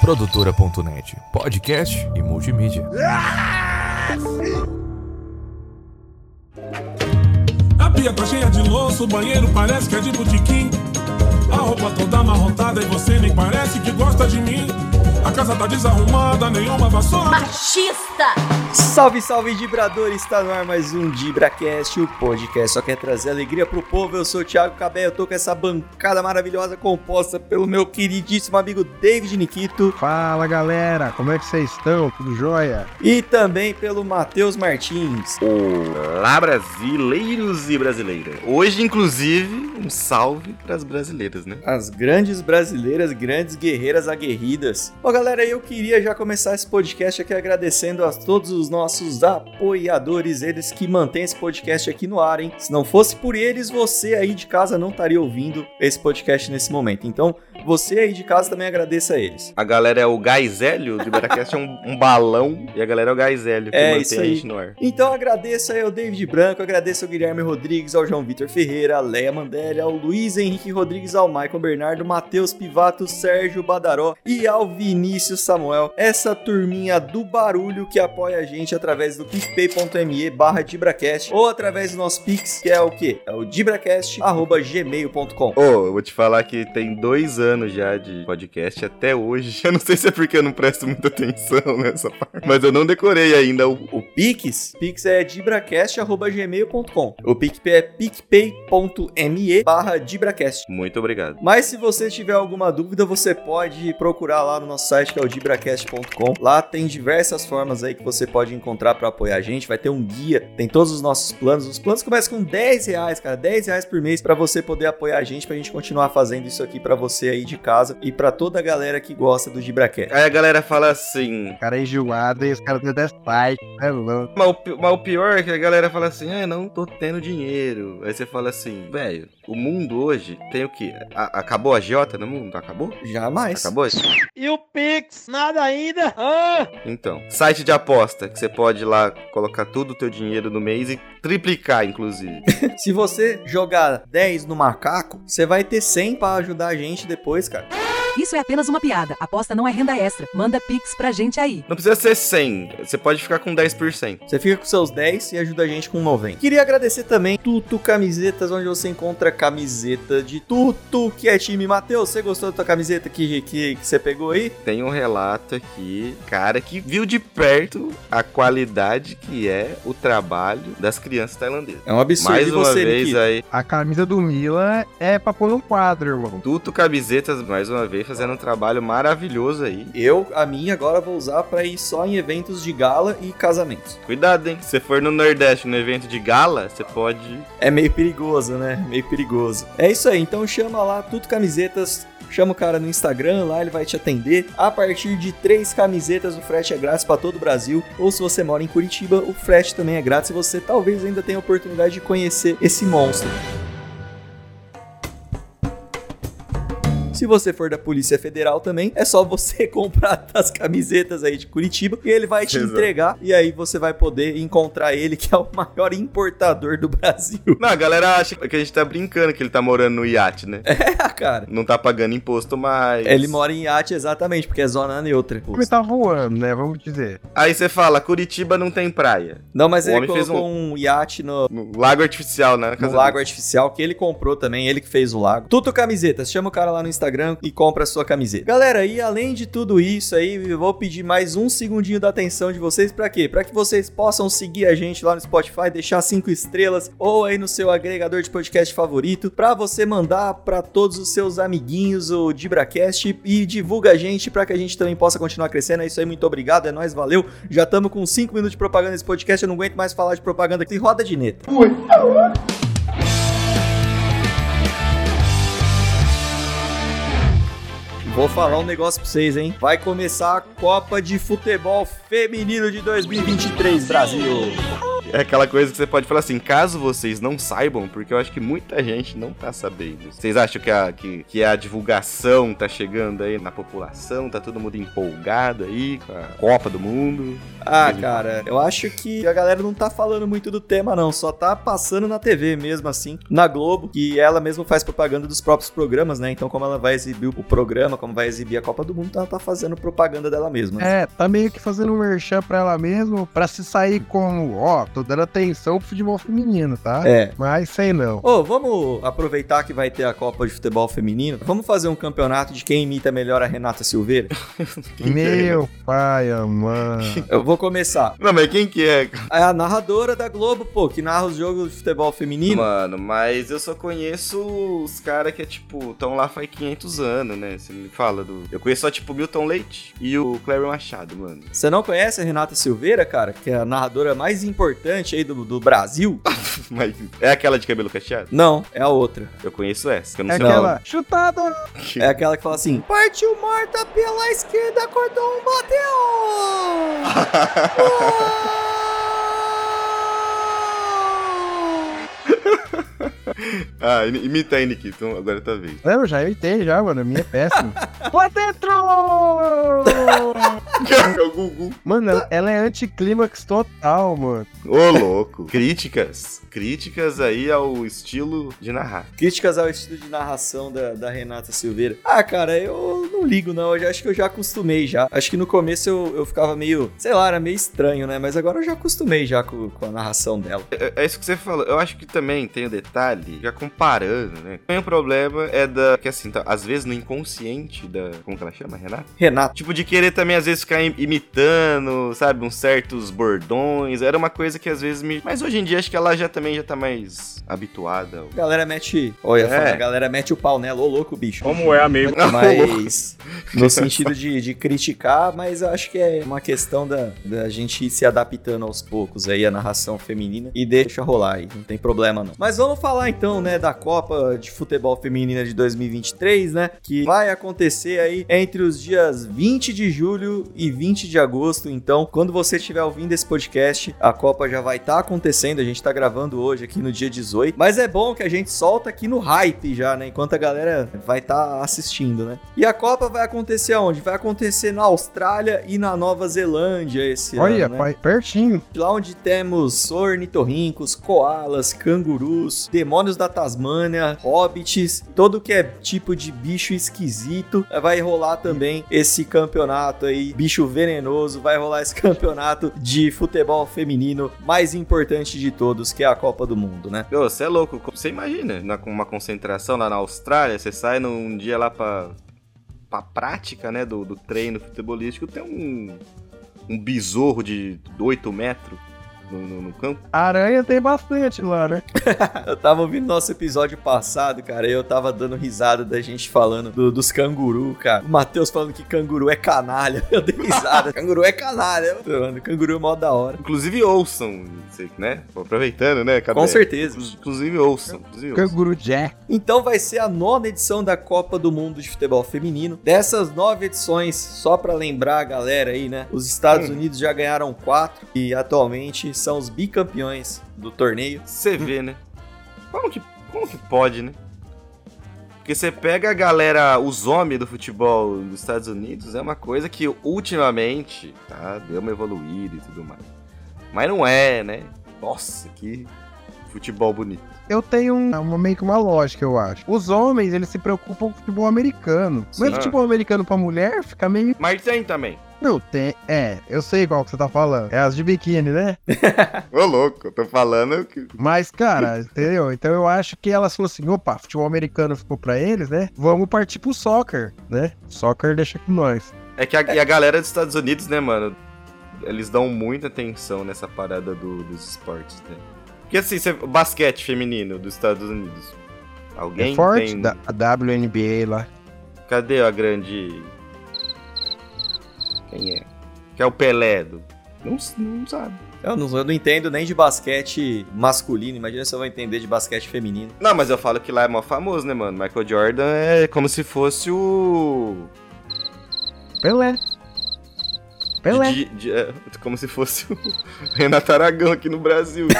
Produtora.net, podcast e multimídia. A pia tá cheia de louça, o banheiro parece que é de botequim. A roupa toda amarrotada e você nem parece que gosta de mim. Casa tá desarrumada, nenhuma vassoura. Machista! Salve, salve, Dibrador! Está no ar mais um DibraCast, o podcast só quer trazer alegria pro povo. Eu sou o Thiago Cabé, eu tô com essa bancada maravilhosa composta pelo meu queridíssimo amigo David Nikito Fala galera, como é que vocês estão? Tudo jóia? e também pelo Matheus Martins. Olá, brasileiros e brasileiras. Hoje, inclusive, um salve pras brasileiras, né? As grandes brasileiras, grandes guerreiras aguerridas. Ó, galera, eu queria já começar esse podcast aqui agradecendo a todos os nossos apoiadores, eles que mantêm esse podcast aqui no ar, hein? Se não fosse por eles, você aí de casa não estaria ouvindo esse podcast nesse momento. Então, você aí de casa também agradeça a eles. A galera é o gás hélio, o Liberacast é um, um balão e a galera é o gás hélio que É, mantém a gente no ar. Então agradeço aí ao David Branco, agradeço ao Guilherme Rodrigues, ao João Vitor Ferreira, à Leia Mandelli, ao Luiz Henrique Rodrigues, ao Michael Bernardo, Matheus Pivato, Sérgio Badaró e ao Vinícius Samuel. Essa turminha do barulho que apoia a gente através do picpay.me barra Dibracast ou através do nosso Pix, que é o quê? É o dibracast.gmail.com. Ô, eu vou te falar que tem dois anos já de podcast até hoje. Eu não sei se é porque eu não presto muita atenção nessa parte, mas eu não decorei ainda o, O Pix, Pix é dibracast.gmail.com. O PicPay é picpay.me barra Dibracast. Muito obrigado. Mas se você tiver alguma dúvida, você pode procurar lá no nosso site que é o dibracast.com. Lá tem diversas formas aí que você pode encontrar para apoiar a gente. Vai ter um guia, tem todos os nossos planos. Os planos começam com 10 reais, cara, 10 reais por mês para você poder apoiar a gente, pra gente continuar fazendo isso aqui para você aí de casa e para toda a galera que gosta do Dibracast. Aí a galera fala assim. O cara é enjoado e os caras até site, é louco. Mas o, mas o pior é que a galera fala assim, ah, não tô tendo dinheiro. Aí você fala assim, velho, o mundo hoje tem o quê? A- acabou a Jota no mundo? Acabou? Jamais. Acabou isso? E o Pix? Nada ainda? Ah! Então, site de aposta, que você pode ir lá colocar todo o teu dinheiro no mês e triplicar, inclusive. Se você jogar 10 no macaco, você vai ter 100 para ajudar a gente depois, cara. Isso é apenas uma piada. Aposta não é renda extra. Manda pix pra gente aí. Não precisa ser 100, você pode ficar com 10%. Você fica com seus 10 e ajuda a gente com 90. Queria agradecer também Tuto Camisetas, onde você encontra camiseta de Tuto, que é time. Matheus, você gostou da tua camiseta que, que, que você pegou aí? Tem um relato aqui, cara, que viu de perto a qualidade que é o trabalho das crianças tailandesas. É um absurdo. Mais uma você, vez Nikito? aí, A camisa do Milan é pra pôr no quadro, irmão. Tuto Camisetas, mais uma vez, fazendo um trabalho maravilhoso aí. Eu, a minha, agora vou usar pra ir só em eventos de gala e casamentos. Cuidado, hein? Se você for no Nordeste, no evento de gala, você pode É meio perigoso, né? Meio perigoso. É isso aí, então chama lá Tuto Camisetas. Chama o cara no Instagram, lá ele vai te atender. A partir de três camisetas, o frete é grátis para todo o Brasil. Ou se você mora em Curitiba, o frete também é grátis. E você talvez ainda tenha a oportunidade de conhecer esse monstro. Se você for da Polícia Federal também, é só você comprar as camisetas aí de Curitiba e ele vai te Exato. entregar. E aí você vai poder encontrar ele, que é o maior importador do Brasil. Não, a galera acha que a gente tá brincando que ele tá morando no iate, né? É, cara. Não tá pagando imposto mais. Ele mora em iate exatamente, porque é zona neutra. Ele tá voando, né? Vamos dizer. Aí você fala, Curitiba não tem praia. Não, mas O ele colocou um... iate no, No lago artificial, né? na no lago artificial que ele comprou também, ele que fez o lago. Tudo camisetas, chama o cara lá no Instagram e compra a sua camiseta. Galera, e além de tudo isso aí, eu vou pedir mais um segundinho da atenção de vocês pra quê? Pra que vocês possam seguir a gente lá no Spotify, deixar cinco estrelas ou aí no seu agregador de podcast favorito, pra você mandar pra todos os seus amiguinhos o DibraCast e divulga a gente pra que a gente também possa continuar crescendo. É isso aí, muito obrigado, é nóis, valeu. Já estamos com cinco minutos de propaganda nesse podcast, eu não aguento mais falar de propaganda aqui. Roda de neta. Vou falar um negócio pra vocês, hein? Vai começar a Copa de Futebol Feminino de 2023, Brasil. É aquela coisa que você pode falar assim, caso vocês não saibam, porque eu acho que muita gente não tá sabendo. Vocês acham que a, que, que a divulgação tá chegando aí na população, tá todo mundo empolgado aí com a Copa do Mundo? Ah, cara, eu acho que a galera não tá falando muito do tema, não. Só tá passando na TV mesmo, assim, na Globo, que ela mesmo faz propaganda dos próprios programas, né? Então, como ela vai exibir o programa, como vai exibir a Copa do Mundo, ela tá fazendo propaganda dela mesma. É, tá meio que fazendo um merchan pra ela mesmo, pra se sair como, ó, tô dando atenção pro futebol feminino, tá? É. Mas sei não. Ô, vamos aproveitar que vai ter a Copa de Futebol Feminino. Vamos fazer um campeonato de quem imita melhor a Renata Silveira? Meu pai, mano. Eu vou começar. Não, mas quem que é? É a narradora da Globo, pô, que narra os jogos de futebol feminino. Mano, mas eu só conheço os caras que é tipo, estão lá faz 500 anos, né? Você me fala do. Eu conheço só tipo Milton Leite e o Cléber Machado, mano. Você não conhece a Renata Silveira, cara? Que é a narradora mais importante aí do, do Brasil? Mas é aquela de cabelo cacheado? Não, é a outra. Eu conheço essa, que eu não É sei aquela chutado. É aquela que fala assim: Partiu morta pela esquerda, cordão bateu! Ah, imi- imita aí, Nikito, agora tá vendo. Não, eu já imitei já, mano. A minha é péssima. Lá dentro! é o Gugu. Mano, ela, ela é anticlímax total, mano. Ô, louco. Críticas. Críticas aí ao estilo de narrar. Críticas ao estilo de narração da, da Renata Silveira. Ah, cara, eu não ligo, não. Eu já, acho que eu já acostumei já. Acho que no começo eu, eu ficava meio, sei lá, era meio estranho, né? Mas agora eu já acostumei já com, com a narração dela. É, é isso que você falou. Eu acho que também tem o detalhe, já comparando, né? Também o problema é da. Que assim, tá, às vezes no inconsciente da. Como que ela chama, Renata? Renata. Tipo, de querer também, às vezes, ficar im- imitando, sabe, uns certos bordões. Era uma coisa que às vezes me. Mas hoje em dia acho que ela já também já tá mais habituada. ao- A galera mete. Olha, É. a galera mete o pau nela, ô louco, bicho. Como é, amigo? Mas no sentido de, de criticar, mas eu acho que é uma questão da, da gente ir se adaptando aos poucos aí a narração feminina e deixa rolar aí, não tem problema não. Mas vamos falar então, né, da Copa de Futebol Feminina de 2023, né, que vai acontecer aí entre os dias 20 de julho e 20 de agosto. Então, quando você estiver ouvindo esse podcast, a Copa já vai estar acontecendo, a gente tá gravando hoje aqui no dia 18, mas é bom que a gente solta aqui no hype já, né, enquanto a galera vai estar assistindo, né? E a Copa vai acontecer aonde? Vai acontecer na Austrália e na Nova Zelândia esse Olha, ano, né? pai, pertinho. Lá onde temos ornitorrincos, koalas, cangurus, demônios da Tasmânia, hobbits, todo que é tipo de bicho esquisito. Vai rolar também esse campeonato aí, bicho venenoso, vai rolar esse campeonato de futebol feminino mais importante de todos, que é a Copa do Mundo, né? Você é louco. Você imagina, na, com uma concentração lá na Austrália, você sai num dia lá pra, pra prática, né, do, do treino futebolístico, tem um, um besouro de 8 metros no, no- no campo. Aranha tem bastante lá, né? Eu tava ouvindo nosso episódio passado, cara, e eu tava dando risada da gente falando do- dos canguru, cara. O Matheus falando que canguru é canalha. Eu dei risada. canguru é canalha. Mano, canguru é mó da hora. Inclusive ouçam, sei, né? Aproveitando, né? Com certeza. Inclusive ouçam. Inclusive ouçam. Canguru Jack. Então vai ser a nona edição da Copa do Mundo de Futebol Feminino. Dessas nove edições, só pra lembrar a galera aí, né? Os Estados Unidos já ganharam quatro e atualmente são os bicampeões do torneio. Você vê, né? Como que, como que pode, né? Porque você pega a galera, os homens do futebol dos Estados Unidos, é uma coisa que ultimamente, tá? Deu uma evoluída e tudo mais. Mas não é, né? Nossa, que futebol bonito. Eu tenho um- uma, meio que uma lógica, eu acho. Os homens, eles se preocupam com o futebol americano. Mas futebol americano pra mulher fica meio. Mas tem também. Não, tem. É, eu sei qual que você tá falando. É as de biquíni, né? Ô, louco, eu tô falando que. Mas, cara, entendeu? Então eu acho que elas falaram assim: opa, futebol americano ficou pra eles, né? Vamos partir pro soccer, né? Soccer deixa com nós. É que a, e a galera dos Estados Unidos, né, mano? Eles dão muita atenção nessa parada do- dos esportes, né? Porque assim, você- o basquete feminino dos Estados Unidos. Alguém é forte, tem. da, a WNBA lá. Cadê a grande. Quem é? Que é o Pelé do. Não, não sabe. Eu não, eu não entendo nem de basquete masculino, imagina se eu vou entender de basquete feminino. Não, mas eu falo que lá é mó famoso, né, mano? Michael Jordan é como se fosse o. Pelé. Pelé. De- de- é, como se fosse o Renato Aragão aqui no Brasil.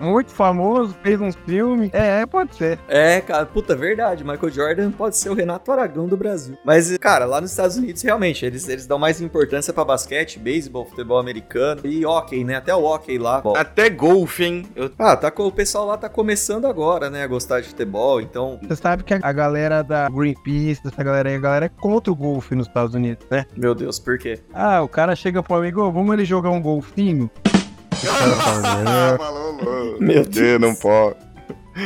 Muito famoso, fez uns filmes. É, pode ser. É, cara, puta, verdade. Michael Jordan pode ser o Renato Aragão do Brasil. Mas, cara, lá nos Estados Unidos, realmente, eles, eles dão mais importância pra basquete, beisebol, futebol americano e hockey, né? Até o hockey lá. Bom. Até golfe, hein? Eu- Ah, tá, o pessoal lá tá começando agora, né, a gostar de futebol, então... Você sabe que a- a galera da Greenpeace, essa galera aí, a galera é contra o golfe nos Estados Unidos, né? Meu Deus, por quê? Ah, o cara chega pro amigo, "Ô, vamos ele jogar um golfinho? Ah, Meu Deus. Não pode.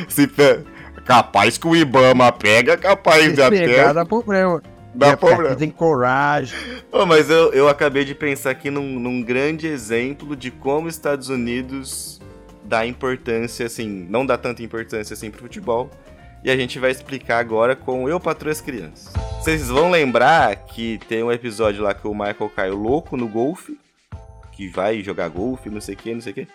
Se pe... Capaz que o Ibama pega, capaz de Se pegar, até dá problema. dar É, problema. Tem coragem. Ô, mas eu, eu acabei de pensar aqui num, num grande exemplo de como os Estados Unidos dá importância, assim, não dá tanta importância assim pro futebol. E a gente vai explicar agora com Eu Patroa as Crianças. Vocês vão lembrar que tem um episódio lá que o Michael caiu louco no golfe, que vai jogar golfe, não sei o que, não sei o que.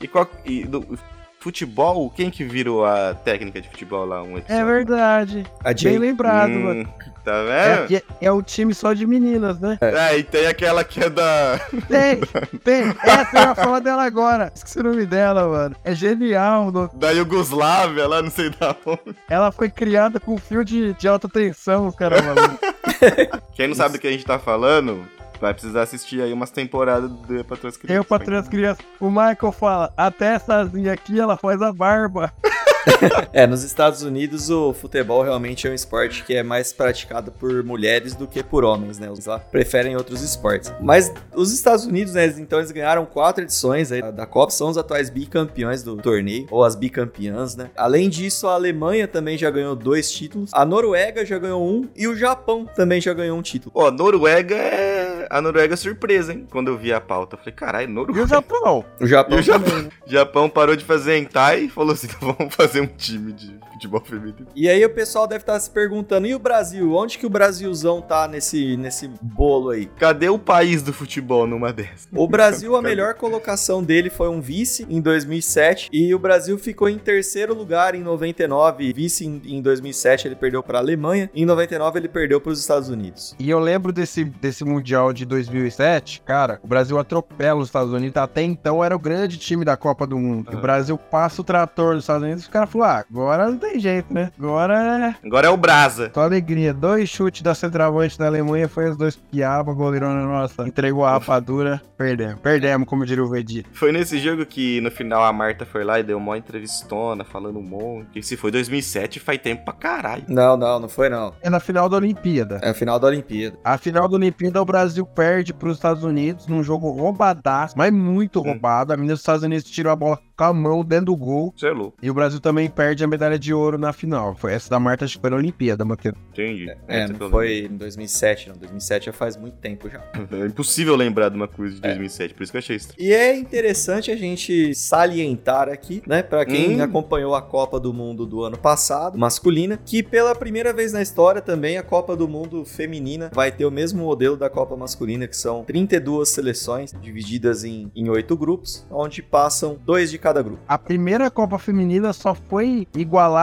E, qual, e do futebol, quem que virou a técnica de futebol lá? Um episódio? É verdade. A Bem Jay... lembrado, Hum, mano. Tá É, vendo? que é o time só de meninas, né? É, e tem aquela que é da. Tem, tem. Essa eu ia falar dela agora. Esqueci o nome dela, mano. É genial. no- Da Iugoslávia, lá não sei da onde. Ela foi criada com fio de, de alta tensão, cara, maluco. Quem não sabe do que a gente tá falando, vai precisar assistir aí umas temporadas do Patrões Crianças. Eu, pra três crianças. O Michael fala, atéessazinha aqui, ela faz a barba. É, nos Estados Unidos o futebol realmente é um esporte que é mais praticado por mulheres do que por homens, né? Os lá preferem outros esportes. Mas os Estados Unidos, né, eles- então eles ganharam quatro edições aí da Copa, são os atuais bicampeões do torneio, ou as bicampeãs, né? Além disso, a Alemanha também já ganhou dois títulos, a Noruega já ganhou um e o Japão também já ganhou um título. Ó, Noruega é. A Noruega é surpresa, hein? Quando eu vi a pauta, eu falei, caralho, E o Noruega. Japão? O Japão, E o Japão? Japão parou de fazer hentai e falou assim: "Então vamos fazer um time de futebol feminino. E aí o pessoal deve estar se perguntando, e o Brasil? Onde que o Brasilzão tá nesse, nesse bolo aí? Cadê o país do futebol numa dessas? O Brasil, a melhor colocação dele foi um vice em 2007 e o Brasil ficou em terceiro lugar em 99. Vice em, em 2007 ele perdeu para a Alemanha, em 99 ele perdeu para os Estados Unidos. E eu lembro desse, desse Mundial de 2007, cara, o Brasil atropela os Estados Unidos. Até então era o grande time da Copa do Mundo. O Brasil passa o trator dos Estados Unidos e os caras falaram, ah, agora não tem jeito, né? Agora é Agora é o Brasa. só alegria. Dois chutes da centroavante da Alemanha, foi os dois piaba, goleirona nossa, entregou a rapadura, perdemos. Perdemos, como diria o Vegeta. Foi nesse jogo que no final a Marta foi lá e deu uma entrevistona falando um monte. Se foi 2007, faz tempo pra caralho. Não, não, não foi não. É na final da Olimpíada. É a final da Olimpíada. A final da Olimpíada, o Brasil perde para os Estados Unidos num jogo roubadaço, mas muito Hum. roubado. A menina dos Estados Unidos tirou a bola com a mão dentro do gol. Você é louco. E o Brasil também perde a medalha de ouro na final. Foi essa da Marta, acho que foi na Olimpíada, Matheus. Entendi. É, Essa que não foi em 2007, não. 2007 já faz muito tempo já. É impossível lembrar de uma coisa de 2007, por isso que eu achei estranho. E é interessante a gente salientar aqui, né, Pra quem Hum. acompanhou a Copa do Mundo do ano passado, masculina, que pela primeira vez na história também a Copa do Mundo feminina vai ter o mesmo modelo da Copa masculina, que são 32 seleções divididas em, em oito grupos, onde passam dois de cada grupo. A primeira Copa Feminina só foi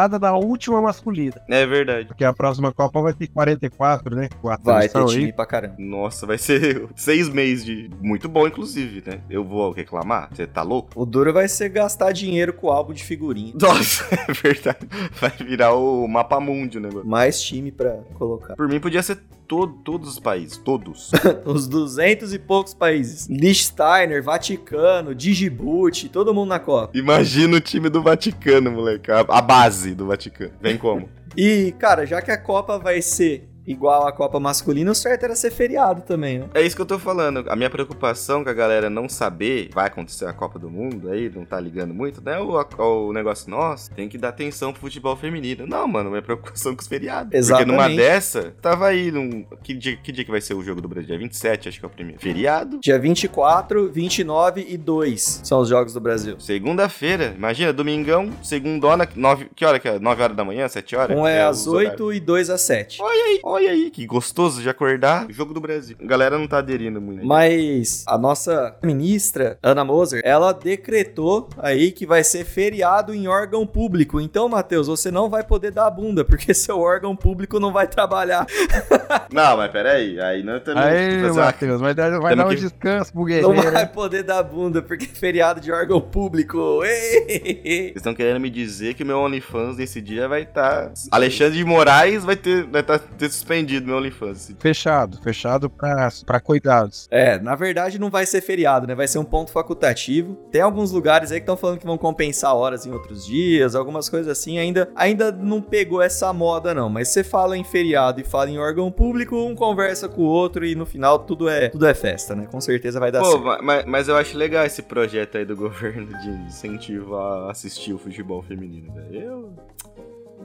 da última masculina. É verdade. Porque a próxima Copa vai ter 44, né? Quatro Vai ter seleção aí. time pra caramba. Nossa, vai ser seis meses de. Muito bom, inclusive, né? Eu vou reclamar? Você tá louco? O duro vai ser gastar dinheiro com o álbum de figurinha. Nossa, é verdade. Vai virar o mapa mundi o negócio. Mais time pra colocar. Por mim, podia ser todo, todos os países. Todos. Os 200 e poucos países. Liechtenstein, Vaticano, Djibouti, todo mundo na Copa. Imagina o time do Vaticano, moleque. A, a base do Vaticano. Vem como? E, cara, já que a Copa vai ser igual a Copa masculina, o certo era ser feriado também, né? É isso que eu tô falando. A minha preocupação com a galera não saber vai acontecer a Copa do Mundo aí, não tá ligando muito, né? O, o negócio, nossa, tem que dar atenção pro futebol feminino. Não, mano, minha preocupação com os feriados. Exatamente. Porque numa dessa, tava aí num. Que dia, que dia que vai ser o jogo do Brasil? Dia 27, acho que é o primeiro. Feriado? Dia 24, 29 e 2 são os jogos do Brasil. Segunda-feira, imagina, domingão, segundona, nove, que hora que é? 9 horas da manhã, 7 horas? Um é os às horários. 8 e dois às 7. Olha aí, olha Olha aí, que gostoso de acordar. Jogo do Brasil. A galera não tá aderindo muito. Mas a nossa ministra, Ana Moser, ela decretou aí que vai ser feriado em órgão público. Então, Matheus, você não vai poder dar a bunda, porque seu órgão público não vai trabalhar. Não, mas peraí. Aí não também. Aí, fazer Matheus, vai dar, vai dar um que- descanso pro Não vai poder dar bunda, porque é feriado de órgão público. Ei! Vocês estão querendo me dizer que meu OnlyFans nesse dia vai estar. Alexandre de Moraes vai ter, vai tá, ter suspendido meu OnlyFans. Fechado, fechado pra, pra cuidados. É, na verdade não vai ser feriado, né? Vai ser um ponto facultativo. Tem alguns lugares aí que estão falando que vão compensar horas em outros dias, algumas coisas assim. Ainda, ainda não pegou essa moda, não. Mas você fala em feriado e fala em órgão público, um conversa com o outro e no final tudo é, tudo é festa, né? Com certeza vai dar Pô, certo. ma- mas, mas eu acho legal esse projeto aí do governo de incentivo a assistir o futebol feminino, velho. Eu.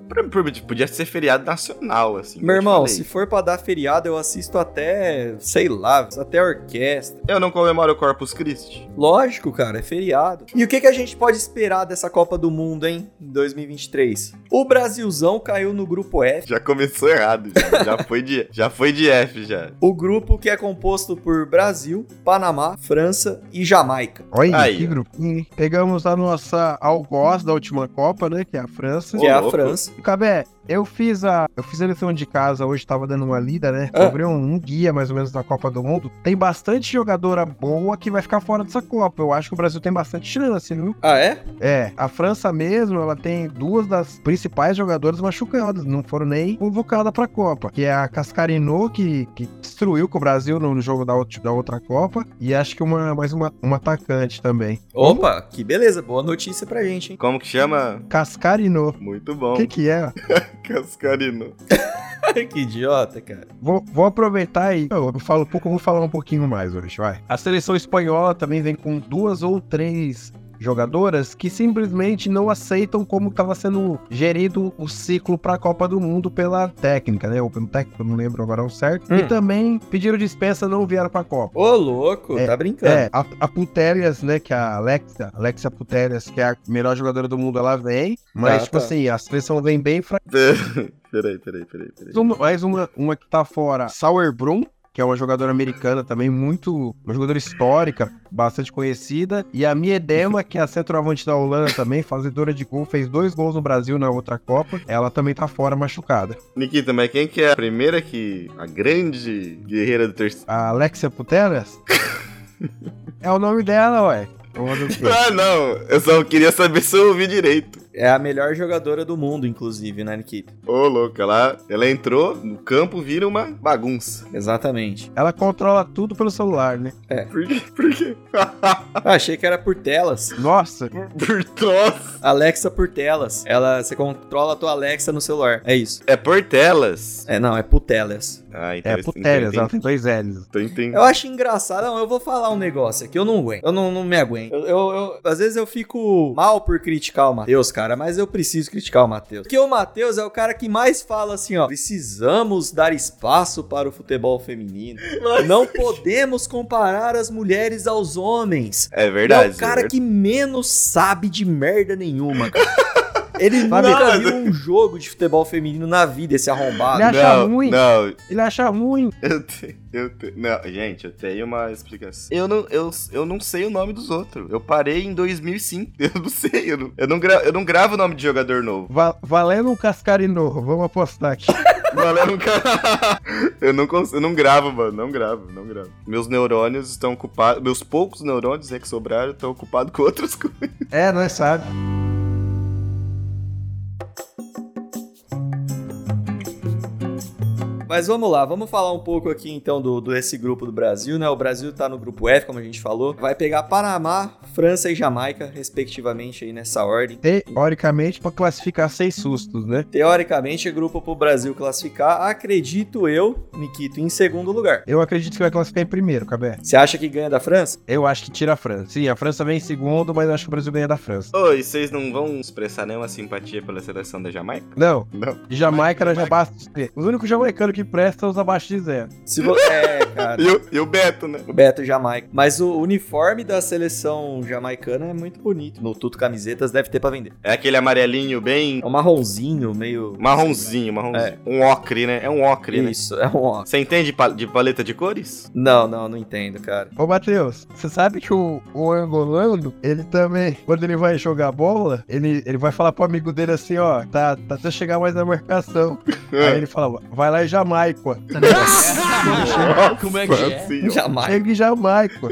Pra- Podia ser feriado nacional, assim. Meu irmão, se for pra dar feriado, eu assisto até, sei lá, até orquestra. Eu não comemoro o Corpus Christi. Lógico, cara, é feriado. E o que, que a gente pode esperar dessa Copa do Mundo, hein? Em 2023. O Brasilzão caiu no grupo F. Já começou errado, já, já foi de, já foi de F já. O grupo que é composto por Brasil, Panamá, França e Jamaica. Olha Aí, que grupinho. hein? Pegamos a nossa algoz da última Copa, né? Que é a França. Que é a. França. Cabé, eu fiz a. Eu fiz a lição de casa hoje, tava dando uma lida, né? Ah. Sobre um, um guia mais ou menos da Copa do Mundo. Tem bastante jogadora boa que vai ficar fora dessa Copa. Eu acho que o Brasil tem bastante chance, viu? Ah, é? É, a França mesmo, ela tem duas das principais jogadoras machucadas, não foram nem convocadas pra Copa, que é a Cascarino, que, que destruiu com o Brasil no jogo da, outra- da outra Copa, e acho que uma, mais uma, uma atacante também. Opa, que beleza. Boa notícia pra gente, hein? Como que chama? Cascarino. Muito O bom. que que é? Cascarino. que idiota, cara. Vou, vou aproveitar e eu falo um pouco, eu vou falar um pouquinho mais hoje, vai. A seleção espanhola também vem com duas ou três jogadoras que simplesmente não aceitam como estava sendo gerido o ciclo para a Copa do Mundo pela técnica, né? Ou pelo técnico, eu não lembro agora o certo. Hum. E também pediram dispensa, não vieram para a Copa. Ô, louco, É, tá brincando. É, a, a Putellas, né, que é a Alexa, Alexia Putellas, que é a melhor jogadora do mundo, ela vem, mas, Ah, tipo tá. assim, a seleção vem bem fraca. peraí, peraí, peraí, peraí. Mais uma, uma que tá fora, Sauerbrunn, que é uma jogadora americana também muito. Uma jogadora histórica, bastante conhecida. E a Miedema, que é a centroavante da Holanda também, fazedora de gol, fez dois gols no Brasil na outra Copa. Ela também tá fora machucada. Nikita, mas quem que é a primeira que. A grande guerreira do terceiro. A Alexia Putellas? é o nome dela, ué. Ah, não. Eu só queria saber se eu ouvi direito. É a melhor jogadora do mundo, inclusive, né, Nikita? Ô, louco, ela, ela entrou no campo, vira uma bagunça. Exatamente. Ela controla tudo pelo celular, né? Por quê? Por quê? Ah, achei que era por telas. Nossa, por troço. Alexa por telas. Ela, você controla a tua Alexa no celular. É isso. É por telas. É, não, é por telas. Ah, então é Putellas, ela tem dois L's. Tô entendendo. Eu acho engraçado. Não, eu vou falar um negócio aqui. Eu não aguento. Eu não, não me aguento. Eu, eu- eu- às vezes eu fico mal por criticar o Matheus, cara, mas eu preciso criticar o Matheus. Porque o Matheus é o cara que mais fala assim, ó. Precisamos dar espaço para o futebol feminino. Não podemos comparar as mulheres aos homens. É verdade. é o cara é que menos sabe de merda nenhuma, cara. Ele Sabe- nunca Não, viu um jogo de futebol feminino na vida, esse arrombado. Ele acha não, ruim. Não, Ele acha ruim. eu tenho. Eu te... Não, gente, eu tenho uma explicação. Eu não, eu, eu não sei o nome dos outros. Eu parei em 2005. Eu não sei. Eu não, eu não, gra... eu não gravo o nome de jogador novo. Va- valendo um Cascarino, vamos apostar aqui. Cara. Eu não consigo, eu não gravo, mano. Não gravo, não gravo. Meus neurônios estão ocupados. Meus poucos neurônios é que sobraram estão ocupados com outras coisas. É, nós sabe. Mas vamos lá, vamos falar um pouco aqui então do, desse grupo do Brasil, né? O Brasil tá no grupo F, como a gente falou. Vai pegar Panamá, França e Jamaica, respectivamente, aí nessa ordem. Teoricamente, pra classificar seis sustos, né? Teoricamente, é grupo pro Brasil classificar. Acredito eu, Nikito, em segundo lugar. Eu acredito que vai classificar em primeiro, Cabé. Você acha que ganha da França? Eu acho que tira a França. Sim, a França vem em segundo, mas eu acho que o Brasil ganha da França. Oi, vocês não vão expressar nenhuma simpatia pela seleção da Jamaica? Não, Não. de Jamaica nós já basta. Os únicos jamaicanos que presta os abaixo de zero. Se vo... É, cara. E o, e o Beto, né? O Beto Jamaica. Mas o uniforme da seleção jamaicana é muito bonito. No Tuto Camisetas deve ter pra vender. É aquele amarelinho bem É um marronzinho, meio. marronzinho, marronzinho. Um ocre, né? É um ocre, né? Isso, é um ó. Você entende de paleta de cores? Não, não, não entendo, cara. Ô, Matheus, você sabe que o, o angolano, ele também, quando ele vai jogar bola, ele, ele vai falar pro amigo dele assim, ó, tá, tá até chegar mais na marcação. Aí ele fala, vai lá em Jamaica. Como é que é? Ó. Jamais. Chega em Jamaica.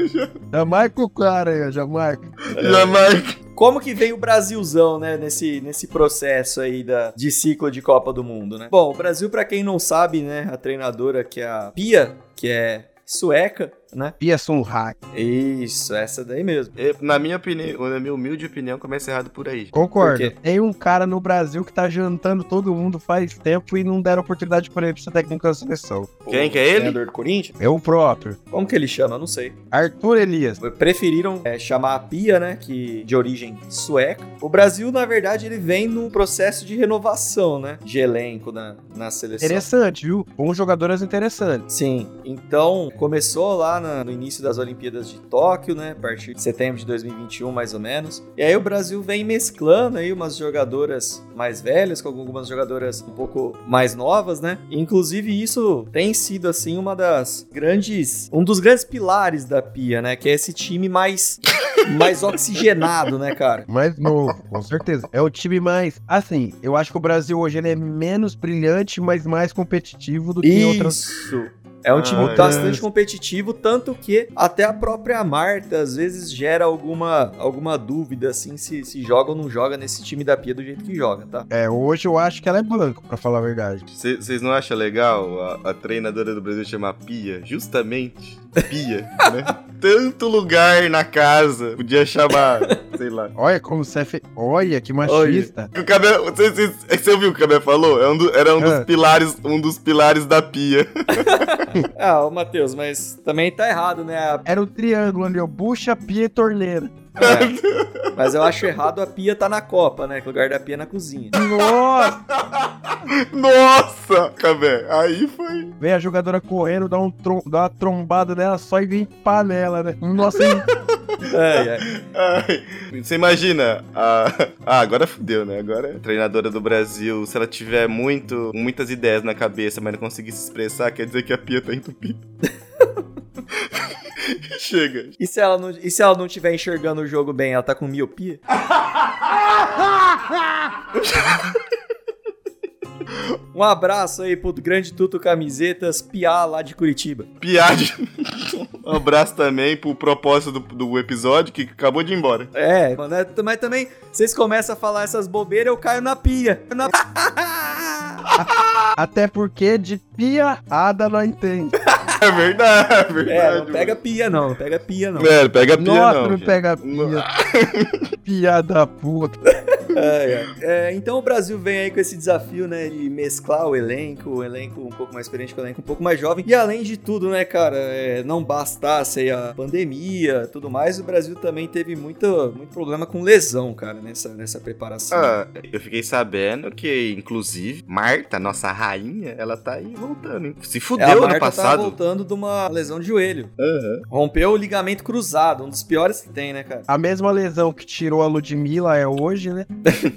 Jamaica o cara aí, ó, Jamaica. Jamaica. Como que vem o Brasilzão, né, nesse, nesse processo aí da, de ciclo de Copa do Mundo, né? Bom, o Brasil, pra quem não sabe, né, a treinadora que é a Pia, que é sueca, né? Pia Sunhack. Isso, essa daí mesmo. Eu- Na minha opinião, na minha humilde opinião, começa errado por aí. Concordo. Tem um cara no Brasil que tá jantando todo mundo faz tempo e não deram oportunidade pra ele pra ser técnico da seleção. Quem O que é ele? Treinador do Corinthians? É o próprio. Como que ele chama? Eu não sei. Arthur Elias. Preferiram é, chamar a Pia, né, que de origem sueca. O Brasil, na verdade, ele vem num processo de renovação, né, de elenco na, na seleção. Interessante, viu? Com jogadoras interessantes. Sim, então começou lá no início das Olimpíadas de Tóquio, né? A partir de setembro de 2021, mais ou menos. E aí o Brasil vem mesclando aí umas jogadoras mais velhas com algumas jogadoras um pouco mais novas, né? Inclusive isso tem sido assim uma das grandes, um dos grandes pilares da Pia, né? Que é esse time mais mais oxigenado, né, cara? Mais novo, com certeza. É o time mais. Assim, eu acho que o Brasil hoje ele é menos brilhante, mas mais competitivo do que em outras. É um time Ah, bastante competitivo, tanto que até a própria Marta às vezes gera alguma, alguma dúvida assim se, se joga ou não joga nesse time da Pia do jeito que joga, tá? É, hoje eu acho que ela é branco, pra falar a verdade. Vocês não acham legal a, a treinadora do Brasil chamar Pia? Justamente Pia, né? Tanto lugar na casa. Podia chamar, sei lá. Olha como você é fe... Olha que machista. O Cabé, você, você, você ouviu o que o Cabé falou? É um do- era um dos Ah. pilares, um dos pilares da Pia. Ah, ô Matheus, mas também tá errado, né? Era o triângulo ali. Bucha, pia e torneira. É. Mas eu acho errado a Pia tá na Copa, né? Que o lugar da Pia é na cozinha. Nossa! Nossa, Cabé, aí foi. Vem a jogadora correndo, dá, um trom... dá uma trombada nela só e vem panela, né? Nossa, hein? É, é. Ai, Você imagina, a... ah, agora fudeu, né? Agora a treinadora do Brasil, se ela tiver muito, muitas ideias na cabeça, mas não conseguir se expressar, quer dizer que a pia tá entupida. Chega. E se ela não, e se ela não estiver enxergando o jogo bem, ela tá com miopia? Um abraço aí pro grande Tuto Camisetas, Piá lá de Curitiba. Piade. Um abraço também pro propósito do, do episódio que acabou de ir embora. É, mano, é- mas também vocês começam a falar essas bobeiras, eu caio na pia. Na... Até porque de piada não entende. É verdade, é É, verdade. não pega pia não, não pega pia não. É, pega pia Nossa, não. não gente. pega pia. Piada puta. É, é. É, então o Brasil vem aí com esse desafio, né, de mesclar o elenco, o elenco um pouco mais experiente com o elenco um pouco mais jovem. E além de tudo, né, cara, é, não bastasse aí a pandemia tudo mais, o Brasil também teve muito, muito problema com lesão, cara, nessa, nessa preparação. Ah, eu fiquei sabendo que, inclusive, Marta, nossa rainha, ela tá aí voltando, hein? Se É, a fudeu Marta no tá passado. voltando de uma lesão de joelho. Rompeu o ligamento cruzado, um dos piores que tem, né, cara? A mesma lesão que tirou a Ludmilla é hoje, né?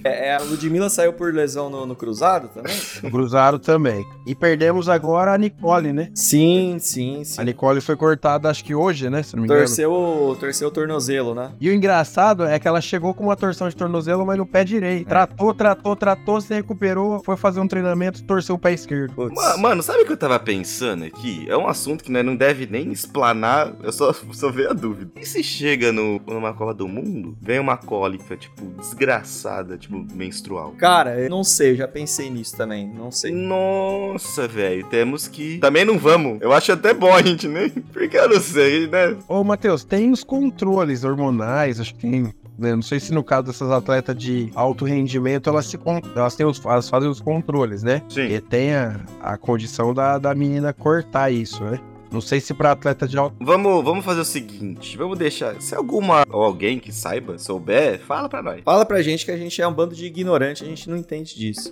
É, é, a Ludmilla saiu por lesão no, no cruzado também? Cruzaram também. E perdemos agora a Nicole, né? Sim, sim, sim. A Nicole foi cortada, acho que hoje, né? Se não me engano. Torceu, o- torceu o tornozelo, né? E o engraçado é que ela chegou com uma torção de tornozelo, mas no pé direito. Tratou, tratou, tratou, se recuperou, foi fazer um treinamento, torceu o pé esquerdo. Putz. Ma- Mano, sabe o que eu tava pensando aqui? É um assunto que né, não deve nem explanar, eu só, só vejo a dúvida. E se chega no, numa Copa do Mundo, vem uma cólica, tipo, desgraçada, tipo, menstrual? Cara, eu não sei, eu já pensei nisso também, não sei. Nossa, velho, temos que. Também não vamos. Eu acho até bom a gente, né? Porque eu não sei, né? Ô, Matheus, tem os controles hormonais, acho que tem. né, Não sei se no caso dessas atletas de alto rendimento, elas, se, elas, têm os, elas fazem os controles, né? Sim. E tem a, a condição da, da menina cortar isso, né? Não sei se pra atleta de alto. Vamos, vamos fazer o seguinte: vamos deixar. Se alguma ou alguém que saiba, souber, fala pra nós. Fala pra gente que a gente é um bando de ignorante, a gente não entende disso.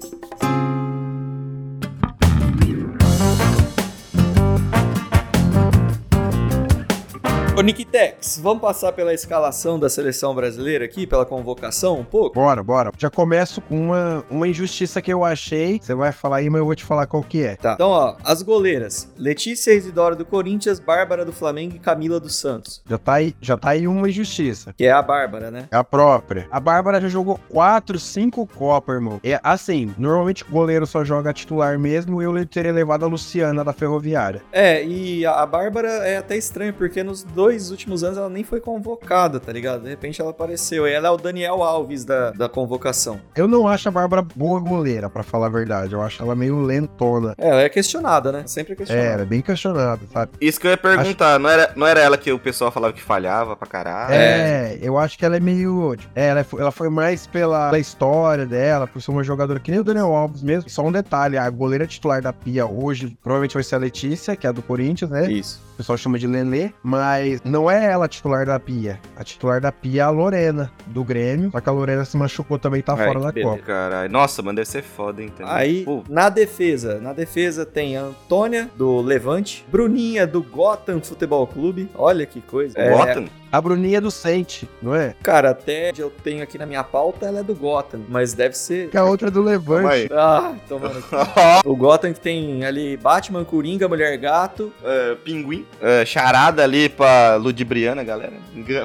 Nikitex, vamos passar pela escalação da seleção brasileira aqui, pela convocação um pouco? Bora, bora. Já começo com uma, uma injustiça que eu achei. Você vai falar aí, mas eu vou te falar qual que é. Tá. Então, ó, as goleiras: Letícia Isidora do Corinthians, Bárbara do Flamengo e Camila dos Santos. Já tá aí, já tá aí uma injustiça. Que é a Bárbara, né? É a própria. A Bárbara já jogou 4, 5 Copas, irmão. É assim, normalmente o goleiro só joga titular mesmo. Eu teria levado a Luciana da Ferroviária. É, e a, a Bárbara é até estranho, porque nos dois últimos anos ela nem foi convocada, tá ligado? De repente ela apareceu. E ela é o Daniel Alves da, da convocação. Eu não acho a Bárbara boa goleira, pra falar a verdade. Eu acho ela meio lentona. É, ela é questionada, né? Sempre é É, questionada. ela é bem questionada, sabe? Isso que eu ia perguntar, não, era, não era ela que o pessoal falava que falhava pra caralho? É, eu acho que ela é meio. tipo, É, ela, foi, ela foi mais pela, pela história dela, por ser uma jogadora que nem o Daniel Alves mesmo. Só um detalhe: a goleira titular da Pia hoje provavelmente vai ser a Letícia, que é a do Corinthians, né? Isso. O pessoal chama de Lelê, mas não é ela a titular da Pia. A titular da Pia é a Lorena, do Grêmio. Só que a Lorena se machucou também e tá Ai, fora da beleza. Copa. Caralho. Nossa, mano, deve ser foda, hein? também. Aí, Pô, na defesa, na defesa tem a Antônia, do Levante, Bruninha, do Gotham Futebol Clube, olha que coisa. É, Gotham? A Bruninha é do Sente, não é? cara, até onde eu tenho aqui na minha pauta, ela é do Gotham, mas deve ser... Que a outra é do. Levante. Ah, tomando O Gotham que tem ali Batman, Coringa, Mulher Gato, É, pinguim. É, charada ali pra Ludibriana, galera.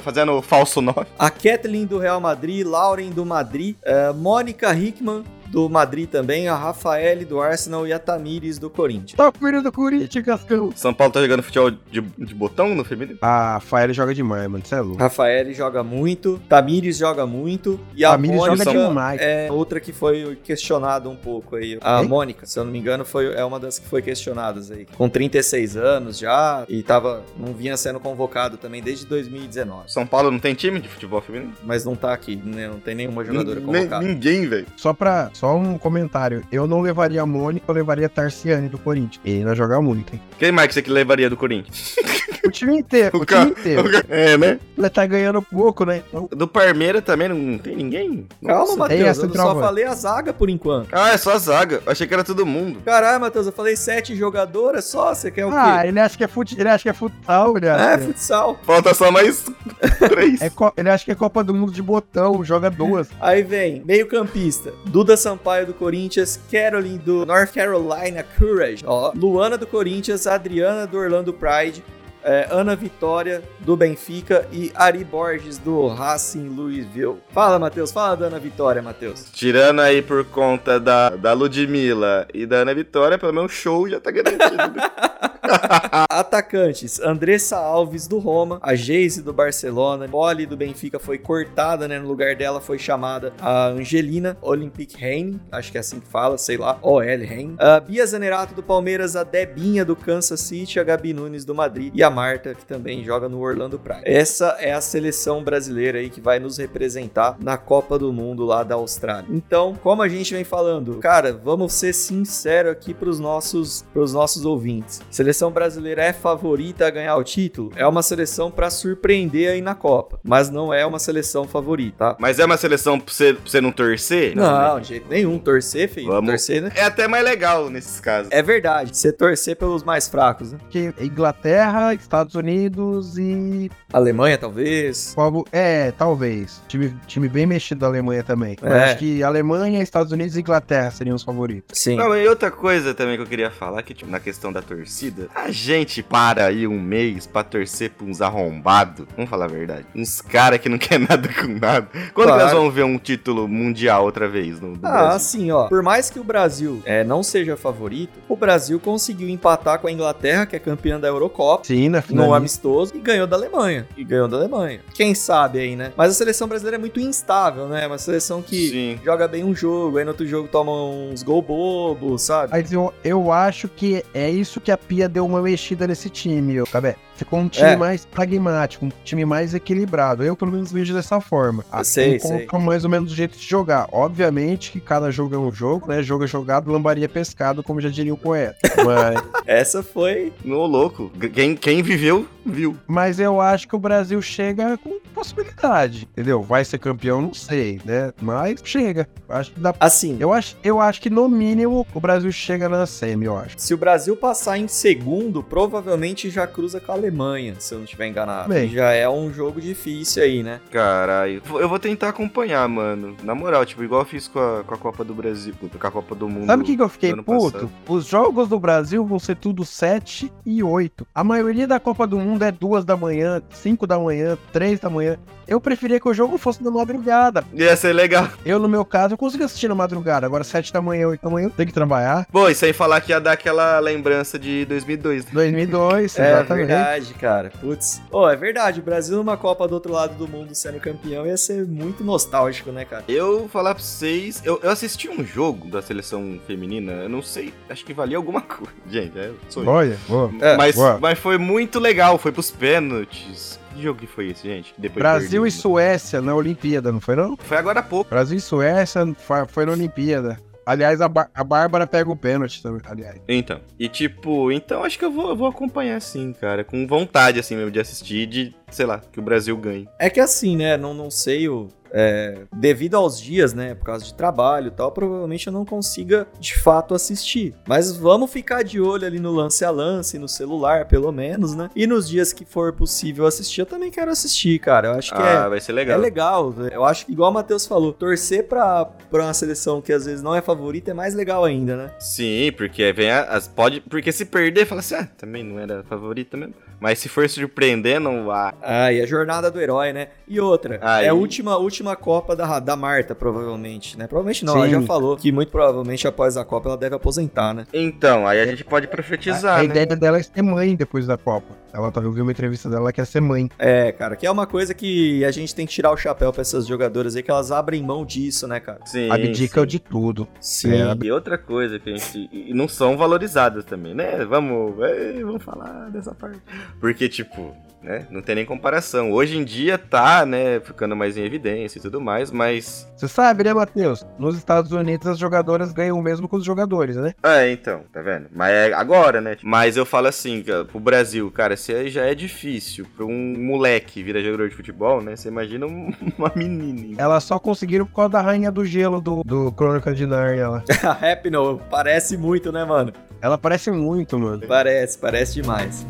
Fazendo falso nome. a Kathleen do Real Madrid, Lauren do Madrid, eh, Mônica Hickman do Madrid também, a Rafaele do Arsenal e a Tamires do Corinthians. Tá cuidando do Corinthians, Cascão. São Paulo tá jogando futebol de, de botão no feminino? A Fael joga demais, mano. Você é louco. Rafaele joga muito, Tamires joga muito e a Tamires Mônica joga demais. é outra que foi questionada um pouco aí. A? Mônica, se eu não me engano, foi, é uma das que foi questionadas aí. Com 36 anos já e tava, não vinha sendo convocado também desde 2019. São Paulo não tem time de futebol feminino? Mas não tá aqui, né? Não tem nenhuma jogadora convocada. Ninguém, velho. Só pra. Só um comentário. Eu não levaria a Mônica, eu levaria a Tarciane do Corinthians. Ele vai jogar muito, hein? Quem mais que você que levaria do Corinthians? O time inteiro, o, O time inteiro. É, né? Ele tá ganhando pouco, né? Então, Do Parmeira também não tem ninguém? Calma, Nossa. Matheus, eu só falei a zaga por enquanto. Ah, é só a zaga. Achei que era todo mundo. Caralho, Matheus, eu falei sete jogadoras só, você quer o ah, quê? ele acha que é fute... ele acha que é futsal, ele É, acha. futsal. Falta só mais três. É co- Ele acha que é Copa do Mundo de botão, joga duas. Aí vem, meio campista, Duda Sampaio do Corinthians, Caroline do North Carolina Courage, ó, Luana do Corinthians, Adriana do Orlando Pride, é, Ana Vitória do Benfica e Ari Borges do Racing Louisville. Fala, Matheus, fala da Ana Vitória, Matheus. Tirando aí por conta da, da Ludmilla e da Ana Vitória, pelo menos o show já tá garantido. Atacantes, Andressa Alves do Roma, a Geise do Barcelona, Poli do Benfica foi cortada, né? No lugar dela foi chamada a Angelina Olympic Reine, acho que é assim que fala, sei lá, OL Reine. A Bia Zanerato do Palmeiras, a Debinha do Kansas City, a Gabi Nunes do Madrid e a Marta, que também joga no Orlando Pride. Essa é a seleção brasileira aí que vai nos representar na Copa do Mundo lá da Austrália. Então, como a gente vem falando, cara, vamos ser sinceros aqui pros nossos, pros nossos ouvintes. Seleção brasileira é favorita a ganhar o título? É uma seleção pra surpreender aí na Copa, mas não é uma seleção favorita, tá? Mas é uma seleção pra você, pra você não torcer? Não, né? de jeito nenhum. Torcer, filho. Vamos. Torcer, né? É até mais legal nesses casos. É verdade. Você torcer pelos mais fracos, né? Que Inglaterra, Estados Unidos e. Alemanha, talvez. É, talvez. Time, time bem mexido da Alemanha também. Eu É. acho que Alemanha, Estados Unidos e Inglaterra seriam os favoritos. Sim. Não, e outra coisa também que eu queria falar, que tipo, na questão da torcida, a gente para aí um mês pra torcer pra uns arrombados, vamos falar a verdade, uns caras que não quer nada com nada. Quando Claro. nós vamos ver um título mundial outra vez no, no Ah, Brasil? assim, ó. Por mais que o Brasil é, não seja favorito, o Brasil conseguiu empatar com a Inglaterra, que é campeã da Eurocopa. Sim, na final. No amistoso e ganhou da Alemanha. E ganhou da Alemanha. Quem sabe aí, né? Mas a seleção brasileira é muito instável, né? É uma seleção que Sim. joga bem um jogo, aí no outro jogo toma uns gol bobo, sabe? Mas eu, eu acho que é isso que a Pia deu uma mexida nesse time, Cabé. Ficou um time É. mais pragmático, um time mais equilibrado. Eu, pelo menos, vejo dessa forma. Eu sei, encontra mais ou menos o jeito de jogar. Obviamente que cada jogo é um jogo, né? Jogo é jogado, lambaria pescado, como já diria o poeta. Mas, Essa foi. No louco. Quem, quem viveu, viu. mas eu acho que o Brasil chega com possibilidade, entendeu? Vai ser campeão, não sei, né? Mas chega. Acho que dá. Assim, Eu acho, eu acho que no mínimo o Brasil chega na semi, eu acho. se o Brasil passar em segundo, provavelmente já cruza com a Alemanha, se eu não estiver enganado. Bem. Já é um jogo difícil aí, né? Caralho. Eu vou tentar acompanhar, mano. Na moral, tipo, igual eu fiz com a, com a Copa do Brasil, com a Copa do Mundo. Sabe o que, que eu fiquei puto? passado. Os jogos do Brasil vão ser tudo 7 e 8. A maioria da Copa do Mundo é 2 da manhã, 5 da manhã, 3 da manhã. Eu preferia que o jogo fosse na madrugada. Ia ser legal. Eu, no meu caso, eu consigo assistir na madrugada. Agora, 7 da manhã, 8 da manhã, eu tenho que trabalhar. Pô, e sem falar que ia dar aquela lembrança de 2002, né? 2002, É exatamente. verdade, cara. Putz. Ô, é verdade. O Brasil numa Copa do outro lado do mundo sendo campeão ia ser muito nostálgico, né, cara? Eu vou falar pra vocês, eu, eu assisti um jogo da seleção feminina, eu não sei, acho que valia alguma coisa. Gente, é sonho. Olha, boa. É, mas, boa. mas foi muito legal, foi pros pênaltis. Que jogo que foi esse, gente? Depois Brasil e. Suécia na Olimpíada, não foi não? Foi agora há pouco. Brasil e Suécia foi na Olimpíada. Aliás, a, Bar- a Bárbara pega o pênalti também, aliás. Então, e tipo, então acho que eu vou, eu vou acompanhar sim, cara, com vontade assim mesmo de assistir, de, sei lá, que o Brasil ganhe. É que assim, né? Não, não sei o. é, devido aos dias, né? Por causa de trabalho e tal, provavelmente eu não consiga de fato assistir. Mas vamos ficar de olho ali no lance a lance, no celular, pelo menos, né? E nos dias que for possível assistir, eu também quero assistir, cara. Eu acho que ah, é. vai ser É legal. legal, eu acho que igual o Matheus falou, torcer pra, pra uma seleção que às vezes não é favorita é mais legal ainda, né? Sim, porque vem a- as pode, porque se perder, fala assim, ah, também não era favorita mesmo. Mas se for surpreender, não ah, Ah, e a jornada do herói, né? E outra, Aí. é a última, última Copa da, da Marta, provavelmente, né? Provavelmente não, ela Sim. já falou que muito provavelmente após a Copa ela deve aposentar, né? Então, aí a gente pode profetizar, a né? ideia dela é ser mãe depois da Copa. Ela tá, eu vi uma entrevista dela, ela quer ser mãe. É, cara, que é uma coisa que a gente tem que tirar o chapéu pra essas jogadoras aí, que elas abrem mão disso, né, cara? Sim, Abdica sim. de tudo. Sim. É, E outra coisa que a gente. E não são valorizadas também, né? Vamos. é, vamos falar dessa parte. Porque, tipo, né? Não tem nem comparação. Hoje em dia tá, né? Ficando mais em evidência e tudo mais, mas. Você sabe, né, Matheus? Nos Estados Unidos as jogadoras ganham o mesmo que os jogadores, né? É, então, tá vendo? Mas é agora, né? Mas eu falo assim, cara, pro Brasil, cara, se aí já é difícil pra um moleque virar jogador de futebol, né? Você imagina um- uma menina. Elas só conseguiram por causa da rainha do gelo do, do Crônica de Narnia lá. A Rapinoe parece muito, né, mano? Ela parece muito, mano. Parece, parece demais.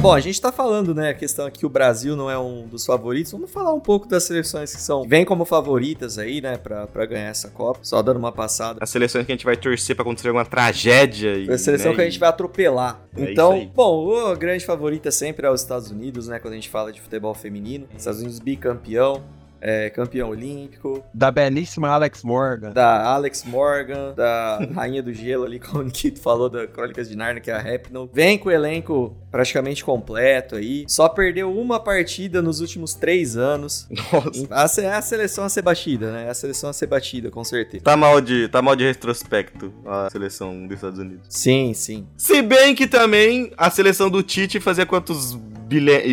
Bom, a gente tá falando, né, a questão aqui que o Brasil não é um dos favoritos. Vamos falar um pouco das seleções que são vêm como favoritas aí, né, pra, pra ganhar essa Copa. Só dando uma passada. As seleções que a gente vai torcer pra acontecer alguma tragédia. E, É a seleção né, que a gente vai atropelar. É então, bom, a grande favorita sempre é os Estados Unidos, né? Quando a gente fala de futebol feminino. Estados Unidos bicampeão, é, campeão olímpico, Da belíssima Alex Morgan. da Alex Morgan, da Rainha do Gelo ali, como o Nikito falou, da Crônicas de Narnia, que é a Rapinoe. Vem com o elenco praticamente completo aí. Só perdeu uma partida nos últimos três anos. Nossa. A É a seleção a ser batida, né? É a seleção a ser batida, com certeza. Tá mal de, tá mal de retrospecto a seleção dos Estados Unidos. Sim, sim. Se bem que também a seleção do Tite fazia quantos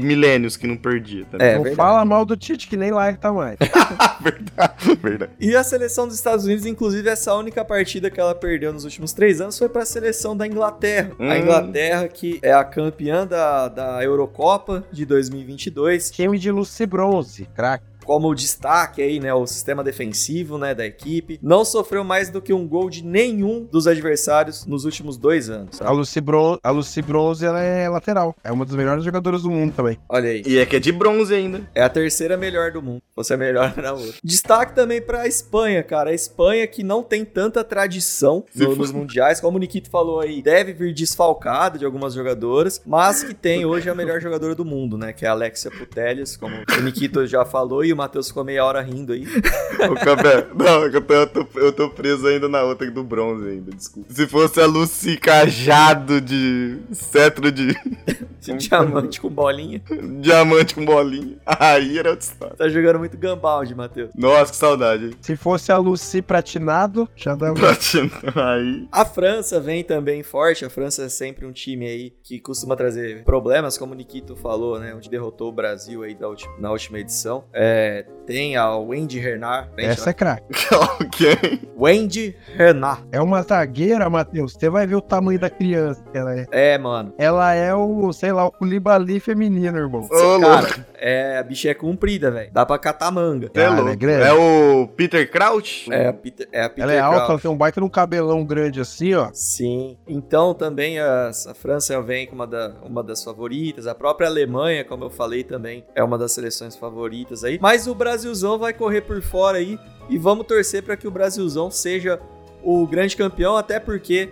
milênios que não perdia também. É, não verdade. fala mal do Tite, que nem lá tá mais. verdade, verdade. E a seleção dos Estados Unidos, inclusive, essa única partida que ela perdeu nos últimos três anos foi para a seleção da Inglaterra. Hum. A Inglaterra, que é a campeã da, da Eurocopa de 2022, Time de Lucy Bronze, craque. Como destaque aí, né, o sistema defensivo, né, da equipe, não sofreu mais do que um gol de nenhum dos adversários nos últimos dois anos. A sabe? Lucy, Bron a Lucy Bronze, ela é lateral. É uma das melhores jogadoras do mundo também. Olha aí. E é que é de bronze ainda. É a terceira melhor do mundo. Você é melhor na outra. Destaque também pra Espanha, cara. A Espanha que não tem tanta tradição no- nos mundiais, como o Nikito falou aí, deve vir desfalcada de algumas jogadoras, mas que tem hoje a melhor jogadora do mundo, né? Que é a Alexia Putellas, como o Nikito já falou e o Matheus ficou meia hora rindo aí. O Cabé, não, eu tô, eu, tô, eu tô preso ainda na outra do bronze ainda, desculpa. Se fosse a Lucy Cajado de cetro de Diamante com bolinha. diamante com bolinha, aí era outro estado. Tá jogando muito gambalde, Matheus. Nossa, que saudade. Se fosse a Lucy Pratinado, já dá Platina, aí. A França vem também forte. A França é sempre um time aí que costuma trazer problemas, como o Nikito falou, né? Onde derrotou o Brasil aí da ulti- na última edição. É, É, tem a Wendy Renard. Essa é craque. ok. Wendy Renard. É uma zagueira, Matheus. Você vai ver o tamanho da criança que ela é. É, mano. Ela é o, sei lá, o Libali feminino, irmão. Ô. Cara, é, a bicha é comprida, velho. Dá pra catar manga. É, Cara, é grande. É o Peter Crouch? É a Peter, é a Peter Ela é alta, Crouch. ela tem um baita num cabelão grande assim, ó. Sim. Então também a, a França vem com uma, da- uma das favoritas. A própria Alemanha, como eu falei também, é uma das seleções favoritas aí. Mas o Brasilzão vai correr por fora aí. E vamos torcer para que o Brasilzão seja o grande campeão, até porque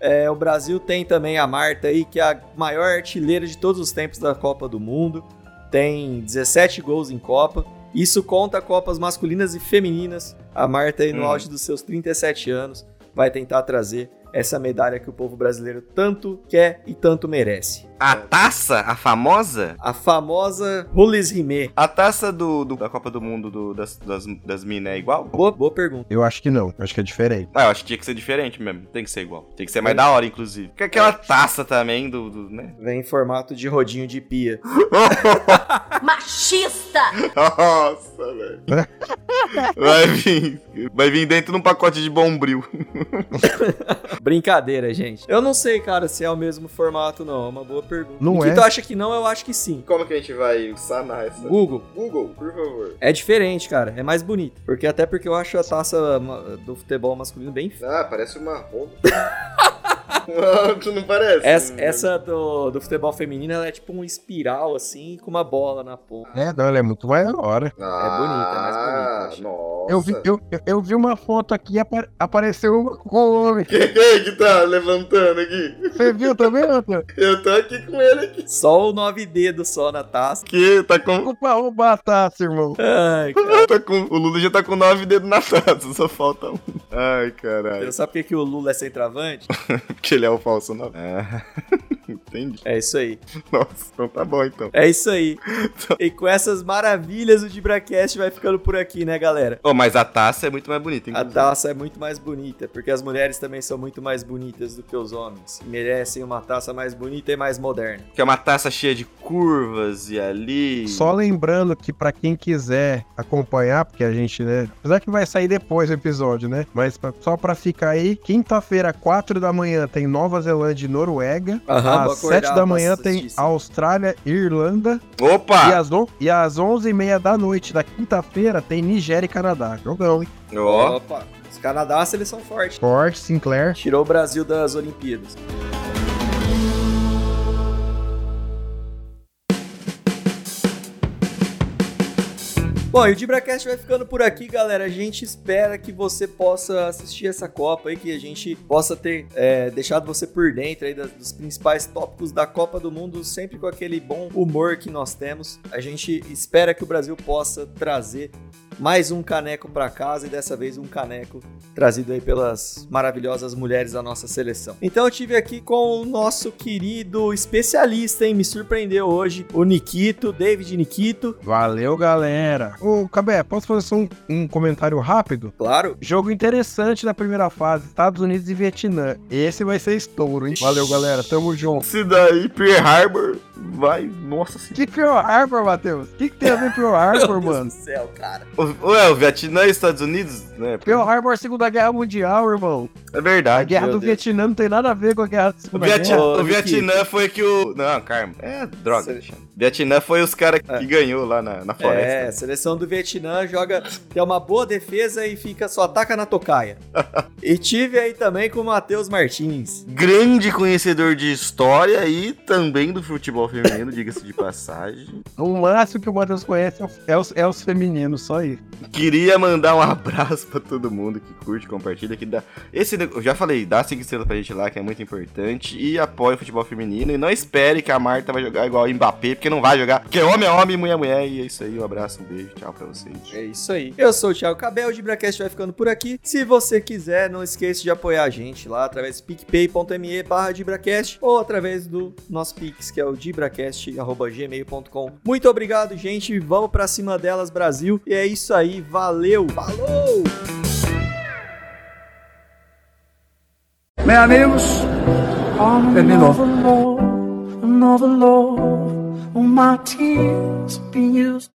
é, o Brasil tem também a Marta aí, que é a maior artilheira de todos os tempos da Copa do Mundo. Tem 17 gols em Copa. Isso conta Copas masculinas e femininas. A Marta aí no Hum. auge dos seus 37 anos vai tentar trazer essa medalha que o povo brasileiro tanto quer e tanto merece. A taça? A famosa? A famosa Rules Rimé. A taça do, do- da Copa do Mundo do- das, das, das minas é igual? Boa, boa pergunta. Eu acho que não. Eu acho que é diferente. Ah, eu acho que tinha que ser diferente mesmo. Tem que ser igual. Tem que ser mais da hora, inclusive. Porque aquela taça também do, do né? Vem em formato de rodinho de pia. Machista! Nossa, velho. Vai vir. Vai vir dentro de um pacote de bombril. Brincadeira, gente. Eu não sei, cara, se é o mesmo formato, não. É uma boa pergunta. Não o que é. tu acha que não, eu acho que sim. Como que a gente vai sanar essa? Google. Google, por favor. É diferente, cara. É mais bonito. Porque até porque eu acho a taça do futebol masculino bem feia. Ah, parece uma roupa. não, tu não parece? Essa, essa do, do futebol feminino, ela é tipo um espiral, assim, com uma bola na ponta. É, não, ela é muito mais da hora. Ah, bonita, é mais bonita, eu acho. Nossa. Eu vi, eu, eu, eu vi uma foto aqui e apa- apareceu uma com o homem. Quem é que tá levantando aqui? Você viu também, Antônio? Eu tô aqui com ele aqui. Só o nove dedos só na taça. Que tá com. Opa, roubar a taça, irmão. Ai, cara. Tá com... O Lula já tá com nove dedos na taça, só falta um. Ai, caralho. Sabe por que, que o Lula é centroavante? Porque ele é o falso nove. Ah, entendi. É isso aí. Nossa, então tá bom então. É isso aí. E com essas maravilhas, o Dibracast vai ficando por aqui, né, galera? Ô, mas a taça é muito mais bonita, A inclusive. taça é muito mais bonita, porque as mulheres também são muito mais bonitas do que os homens. E merecem uma taça mais bonita e mais moderna. Que é uma taça cheia de curvas e ali. Só lembrando que pra quem quiser acompanhar, porque a gente, né, apesar que vai sair depois do episódio, né, mas pra- só pra ficar aí, quinta-feira, 4 da manhã tem Nova Zelândia e Noruega, Aham, às acordar 7 da manhã tem. Austrália e Irlanda, e Opa! às, on- e às 11h30 da noite da quinta-feira tem Nigéria e Canadá. Jogão, hein? Opa, os Canadá, eles são fortes. Forte, Sinclair. Tirou o Brasil das Olimpíadas. Bom, e o DibraCast vai ficando por aqui, galera. A gente espera que você possa assistir essa Copa aí, que a gente possa ter é, deixado você por dentro aí das- dos principais tópicos da Copa do Mundo, sempre com aquele bom humor que nós temos. A gente espera que o Brasil possa trazer mais um caneco para casa e dessa vez um caneco trazido aí pelas maravilhosas mulheres da nossa seleção. Então eu tive aqui com o nosso querido especialista, hein? Me surpreendeu hoje, o Nikito, David Nikito. Valeu, galera. Ô, Cabé, posso fazer só um, um comentário rápido? Claro, Jogo interessante da primeira fase, Estados Unidos e Vietnã. Esse vai ser estouro, hein? Valeu, galera. Tamo junto. Se daí Pearl Harbor vai. Nossa senhora. Que Pearl Harbor, Matheus? O que, que tem a ver Pearl Harbor, Meu Deus mano? do céu, cara. Ué, o Vietnã e Estados Unidos, né? Pearl Harbor é a Segunda Guerra Mundial, irmão. É A verdade. guerra meu do Deus. Vietnã não tem nada a ver com a guerra da O, Segunda Viet- Guerra. Ô, o Nikito. Vietnã foi que o. Não, Carmo. É droga, Alexandre. Vietnã foi os caras que É. ganhou lá na, na floresta. É, a seleção do Vietnã joga, tem uma boa defesa e fica só ataca na tocaia. e tive aí também com o Matheus Martins. Grande conhecedor de história e também do futebol feminino, diga-se de passagem. O máximo que o Matheus conhece é, o- é os, é os femininos, só isso. Queria mandar um abraço pra todo mundo que curte, compartilha, que dá. Esse, eu já falei, dá 5 estrelas pra gente lá, que é muito importante. E apoia o futebol feminino. E não espere que a Marta vai jogar igual o Mbappé, porque não vai jogar. Porque homem é homem, mulher é mulher. E é isso aí, um abraço, um beijo, tchau pra vocês. É isso aí. Eu sou o Thiago Cabel, o Dibracast vai ficando por aqui. Se você quiser, não esqueça de apoiar a gente lá através do picpay.me barra Dibracast ou através do nosso Pix, que é o dibracast.gmail.com. Muito obrigado, gente. Vamos pra cima delas, Brasil. E é isso aí. Valeu! Falou! Meus amigos, terminou. Another love, all my tears being used